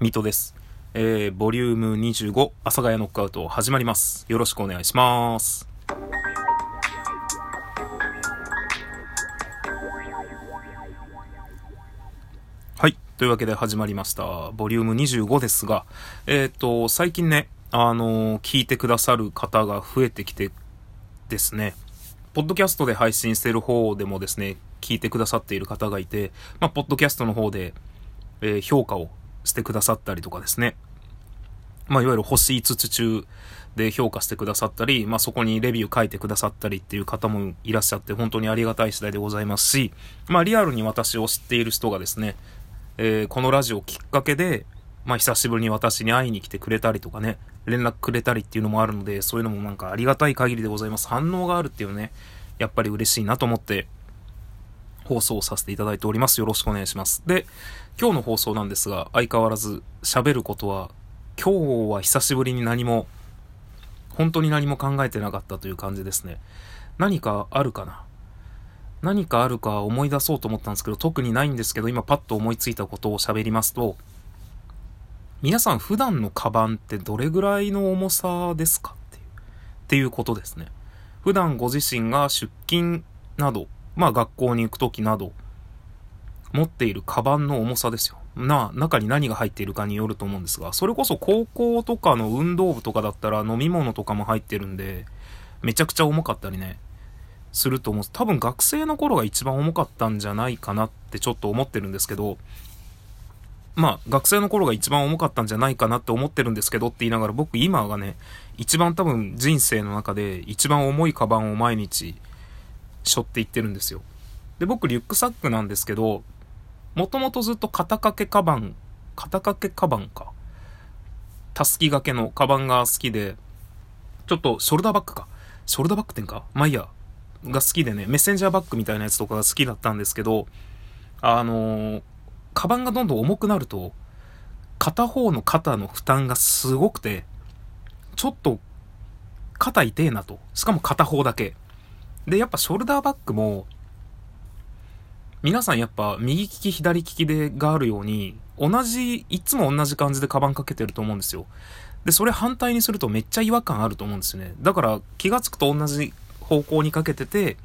水戸です。えー、ボリューム25、阿佐ヶ谷ノックアウト始まります。よろしくお願いします。はい。というわけで始まりました。ボリューム25ですが、えっ、と、最近ね、あのー聞いてくださる方が増えてきてですね、ポッドキャストで配信してる方でもですね、聞いてくださっている方がいて、まあ、ポッドキャストの方で、えー評価をしてくださったりとかですね。まあ、いわゆる星5つ中で評価してくださったり、まあ、そこにレビュー書いてくださったりっていう方もいらっしゃって、本当にありがたい次第でございますし、まあ、リアルに私を知っている人がですね、えーこのラジオきっかけで、まあ、久しぶりに私に会いに来てくれたりとかね、連絡くれたりっていうのもあるので、そういうのもなんかありがたい限りでございます。反応があるっていうね、やっぱり嬉しいなと思って、放送させていただいております。よろしくお願いします。で、今日の放送なんですが、相変わらず喋ることは、今日は久しぶりに何も、本当に何も考えてなかったという感じですね。何かあるかな？何かあるか思い出そうと思ったんですけど、特にないんですけど、今パッと思いついたことを喋りますと、皆さん普段のカバンってどれぐらいの重さですかっていう、っていうことですね。普段ご自身が出勤など、まあ学校に行くときなど、持っているカバンの重さですよ。な、中に何が入っているかによると思うんですが、それこそ高校とかの運動部とかだったら飲み物とかも入ってるんで、めちゃくちゃ重かったりね、すると思う。多分学生の頃が一番重かったんじゃないかなってちょっと思ってるんですけど、まあ学生の頃が一番重かったんじゃないかなって思ってるんですけどって言いながら僕今がね、一番多分人生の中で一番重いカバンを毎日背負っていってるんですよ。で、僕リュックサックなんですけど、もともとずっと肩掛けカバン、肩掛けカバンか。たすき掛けのカバンが好きで、ちょっとショルダーバッグか。ショルダーバッグってんか？まあいいや。が好きでね、メッセンジャーバッグみたいなやつとかが好きだったんですけど、あのーカバンがどんどん重くなると、片方の肩の負担がすごくて、ちょっと肩痛えなと。しかも片方だけ。で、やっぱショルダーバッグも、皆さんやっぱ右利き左利きでがあるように、同じ、いつも同じ感じでカバンかけてると思うんですよ。で、それ反対にするとめっちゃ違和感あると思うんですよね。だから気がつくと同じ方向にかけてて、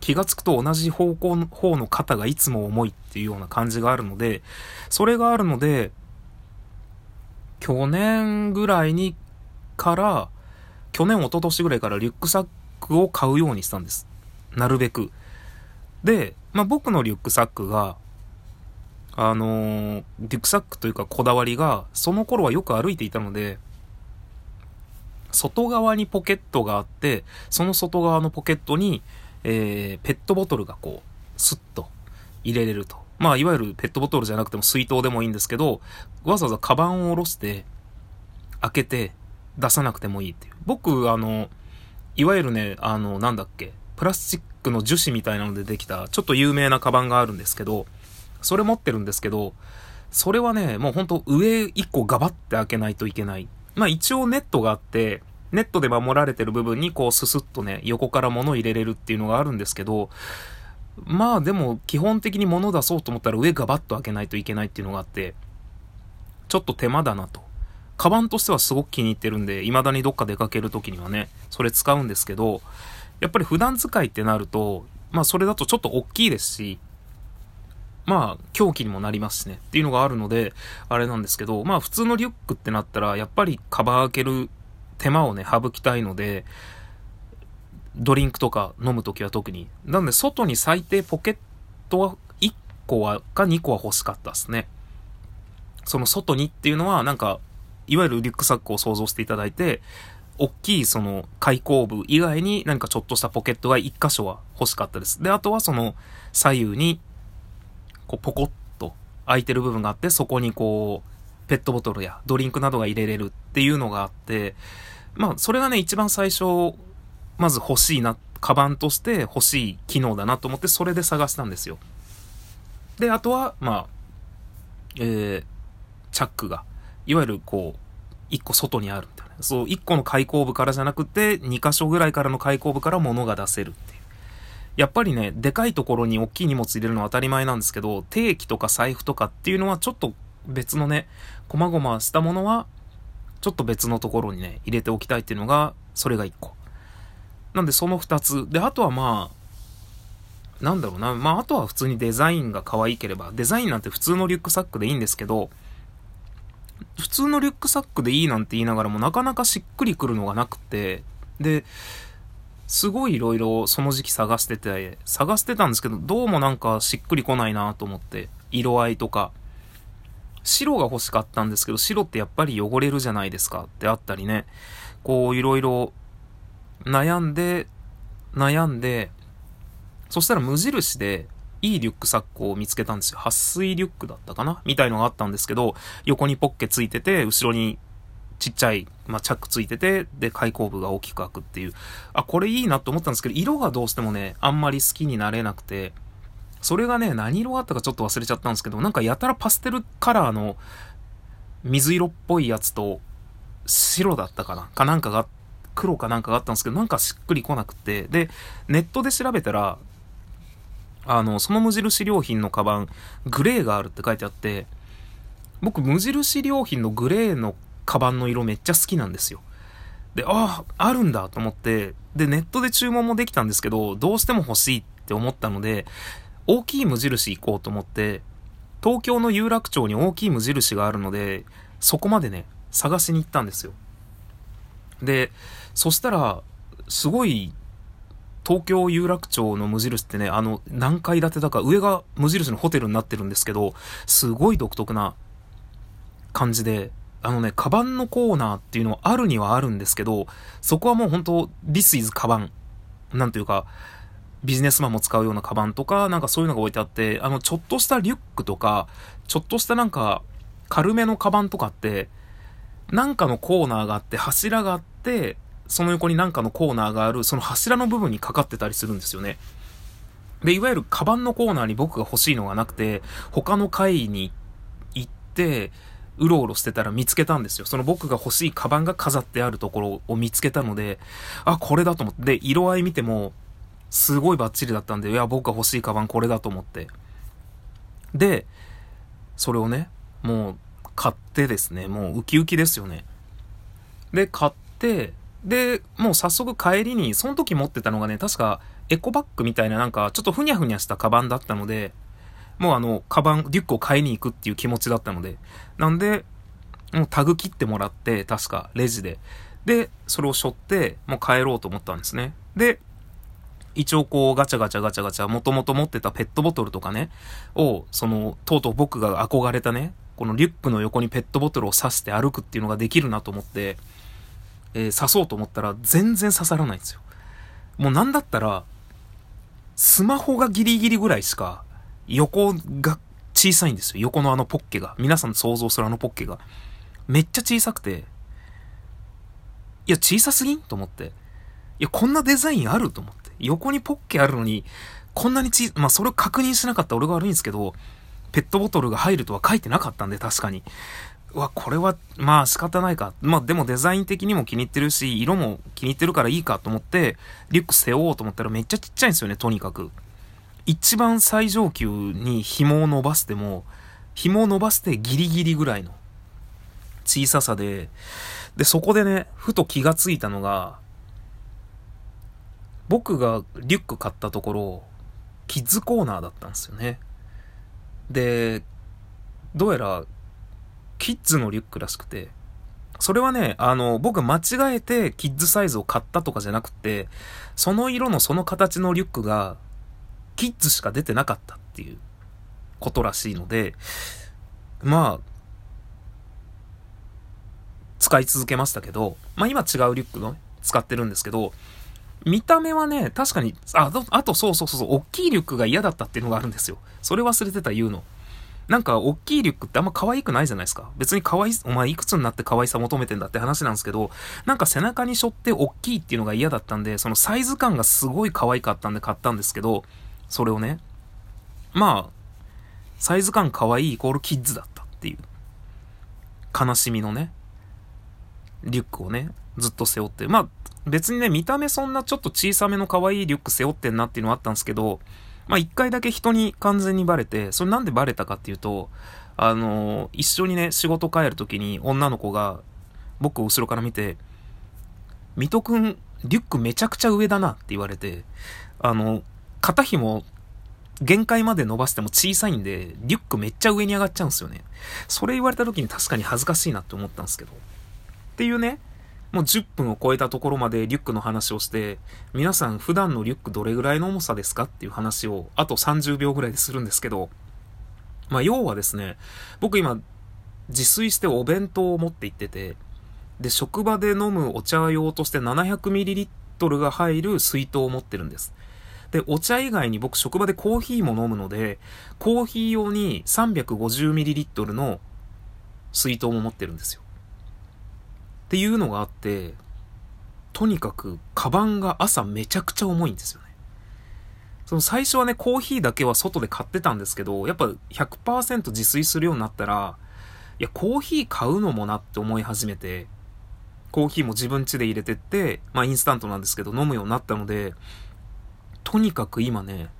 気がつくと同じ方向の方の肩がいつも重いっていうような感じがあるので、それがあるので、去年ぐらいにから、去年一昨年ぐらいからリュックサッを買うようにしたんです。なるべく。で、まあ、僕のリュックサックが、あのーリュックサックというかこだわりが、その頃はよく歩いていたので、外側にポケットがあって、その外側のポケットに、えー、ペットボトルがこう、スッと入れれると。まあ、いわゆるペットボトルじゃなくても水筒でもいいんですけど、わざわざカバンを下ろして、開けて、出さなくてもいいっていう。僕、あの、いわゆるね、あの、なんだっけ、プラスチックの樹脂みたいなのでできた、ちょっと有名なカバンがあるんですけど、それ持ってるんですけど、それはね、もうほんと上1個ガバって開けないといけない。まあ一応ネットがあって、ネットで守られてる部分にこうススッとね、横から物入れれるっていうのがあるんですけど、まあでも基本的に物出そうと思ったら上ガバッと開けないといけないっていうのがあって、ちょっと手間だなと。カバンとしてはすごく気に入ってるんで、未だにどっか出かけるときにはね、それ使うんですけど、やっぱり普段使いってなると、まあそれだとちょっと大きいですし、まあ狂気にもなりますしねっていうのがあるので、あれなんですけど、まあ普通のリュックってなったら、やっぱりカバー開ける手間をね、省きたいので、ドリンクとか飲むときは特に。なんで外に最低ポケットは1個はか2個は欲しかったですね。その外にっていうのはなんか、いわゆるリュックサックを想像していただいて、大きいその開口部以外に何かちょっとしたポケットが1箇所は欲しかったです。で、あとはその左右に、こうポコッと空いてる部分があって、そこにこう、ペットボトルやドリンクなどが入れれるっていうのがあって、まあ、それがね、一番最初、まず欲しいな、カバンとして欲しい機能だなと思って、それで探したんですよ。で、あとは、まあ、えー、チャックが、いわゆるこう、一個外にあるみたいな。そう、一個の開口部からじゃなくて、二箇所ぐらいからの開口部から物が出せるっていう。やっぱりね、でかいところに大きい荷物入れるのは当たり前なんですけど、定期とか財布とかっていうのはちょっと別のね、細々したものは、ちょっと別のところにね、入れておきたいっていうのが、それが1個。なんでその2つ。で、あとはまあ、なんだろうな。まあ、あとは普通にデザインが可愛ければ、デザインなんて普通のリュックサックでいいんですけど、普通のリュックサックでいいなんて言いながらもなかなかしっくりくるのがなくて、で、すごい色々その時期探してて、探してたんですけど、どうもなんかしっくりこないなと思って、色合いとか。白が欲しかったんですけど、白ってやっぱり汚れるじゃないですかってあったりね。こういろいろ悩んで、悩んで、そしたら無印でいいリュックサックを見つけたんですよ。撥水リュックだったかな？みたいのがあったんですけど、横にポッケついてて、後ろにちっちゃい、まあ、チャックついてて、で、開口部が大きく開くっていう。あ、これいいなと思ったんですけど、色がどうしてもね、あんまり好きになれなくて、それがね、何色があったかちょっと忘れちゃったんですけど、なんかやたらパステルカラーの水色っぽいやつと白だったかな？かなんかが、黒かなんかがあったんですけど、なんかしっくりこなくて、で、ネットで調べたら、あの、その無印良品のカバン、グレーがあるって書いてあって、僕、無印良品のグレーのカバンの色めっちゃ好きなんですよ。で、ああ、あるんだと思って、で、ネットで注文もできたんですけど、どうしても欲しいって思ったので、大きい無印行こうと思って、東京の有楽町に大きい無印があるので、そこまでね、探しに行ったんですよ。で、そしたら、すごい、東京有楽町の無印ってね、あの、何階建てだか、上が無印のホテルになってるんですけど、すごい独特な感じで、あのね、カバンのコーナーっていうのはあるにはあるんですけど、そこはもう本当 This is カバン。なんていうか、ビジネスマンも使うようなカバンとか、なんかそういうのが置いてあって、あの、ちょっとしたリュックとか、ちょっとしたなんか、軽めのカバンとかって、なんかのコーナーがあって、柱があって、その横になんかのコーナーがある、その柱の部分にかかってたりするんですよね。で、いわゆるカバンのコーナーに僕が欲しいのがなくて、他の階に行って、うろうろしてたら見つけたんですよ。その僕が欲しいカバンが飾ってあるところを見つけたので、あ、これだと思って、で、色合い見ても、すごいバッチリだったんで、いや、僕が欲しいカバンこれだと思って。で、それをね、もう、買ってですね、もうウキウキですよね。で、買って、で、もう早速帰りに、その時持ってたのがね、確かエコバッグみたいななんか、ちょっとふにゃふにゃしたカバンだったので、もうあの、カバン、リュックを買いに行くっていう気持ちだったので。なんで、もうタグ切ってもらって、確か、レジで。で、それを背負って、もう帰ろうと思ったんですね。で、一応こうガチャガチャガチャガチャ、もともと持ってたペットボトルとかね、を、その、とうとう僕が憧れたね、このリュックの横にペットボトルを刺して歩くっていうのができるなと思って、えー、刺そうと思ったら全然刺さらないんですよ。もうなんだったら、スマホがギリギリぐらいしか横が小さいんですよ。横のあのポッケが。皆さん想像するあのポッケが。めっちゃ小さくて、いや、小さすぎんと思って。いや、こんなデザインあると思って。横にポッケあるのに、こんなに小まあ、それを確認しなかった俺が悪いんですけど、ペットボトルが入るとは書いてなかったんで、確かに。わ、これは、まあ仕方ないか。まあでもデザイン的にも気に入ってるし、色も気に入ってるからいいかと思って、リュック背負おうと思ったらめっちゃちっちゃいんですよね、とにかく。一番最上級に紐を伸ばしても、紐を伸ばしてギリギリぐらいの小ささで、で、そこでね、ふと気がついたのが、僕がリュック買ったところ、キッズコーナーだったんですよね。で、どうやら、キッズのリュックらしくて、それはね、あの、僕間違えてキッズサイズを買ったとかじゃなくて、その色のその形のリュックがキッズしか出てなかったっていうことらしいので、まあ、使い続けましたけど、まあ今違うリュックの、使ってるんですけど、見た目はね、確かに、あ、あとそうそうそう、大きいリュックが嫌だったっていうのがあるんですよ。それ忘れてた言うの。なんか、大きいリュックってあんま可愛くないじゃないですか。別に可愛い、お前いくつになって可愛さ求めてんだって話なんですけど、なんか背中に背負って大きいっていうのが嫌だったんで、そのサイズ感がすごい可愛かったんで買ったんですけど、それをね、まあ、サイズ感可愛いイコールキッズだったっていう、悲しみのね、リュックをね、ずっと背負って、まあ、別にね、見た目そんなちょっと小さめの可愛いリュック背負ってんなっていうのはあったんですけど、まあ一回だけ人に完全にバレて、それなんでバレたかっていうと、あの、一緒にね、仕事帰るときに女の子が、僕を後ろから見て、水戸くん、リュックめちゃくちゃ上だなって言われて、あの、肩紐、限界まで伸ばしても小さいんで、リュックめっちゃ上に上がっちゃうんですよね。それ言われた時に確かに恥ずかしいなって思ったんですけど。っていうね、もう10分を超えたところまでリュックの話をして、皆さん普段のリュックどれぐらいの重さですかっていう話を、あと30秒ぐらいでするんですけど、まあ要はですね、僕今、自炊してお弁当を持って行ってて、で、職場で飲むお茶用として 700ml が入る水筒を持ってるんです。で、お茶以外に僕職場でコーヒーも飲むので、コーヒー用に 350ml の水筒も持ってるんですよ。っていうのがあって、とにかく、カバンが朝めちゃくちゃ重いんですよね。その最初はね、コーヒーだけは外で買ってたんですけど、やっぱ100%自炊するようになったら、いや、コーヒー買うのもなって思い始めて、コーヒーも自分家で入れてって、まあインスタントなんですけど飲むようになったので、とにかく今ね、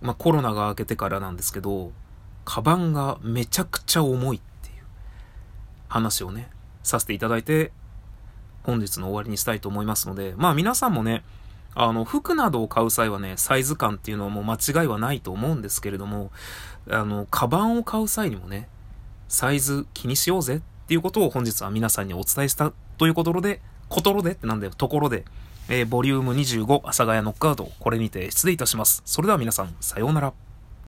まあコロナが明けてからなんですけど、カバンがめちゃくちゃ重いっていう話をね、させていただいて、本日の終わりにしたいと思いますので、まあ皆さんもね、あの、服などを買う際はね、サイズ感っていうのはもう間違いはないと思うんですけれども、あの、カバンを買う際にもね、サイズ気にしようぜっていうことを本日は皆さんにお伝えしたということで、ことろでってなんだよ、ところで、えー、ボリューム25、阿佐ヶ谷ノックアウト、これにて失礼いたします。それでは皆さん、さようなら。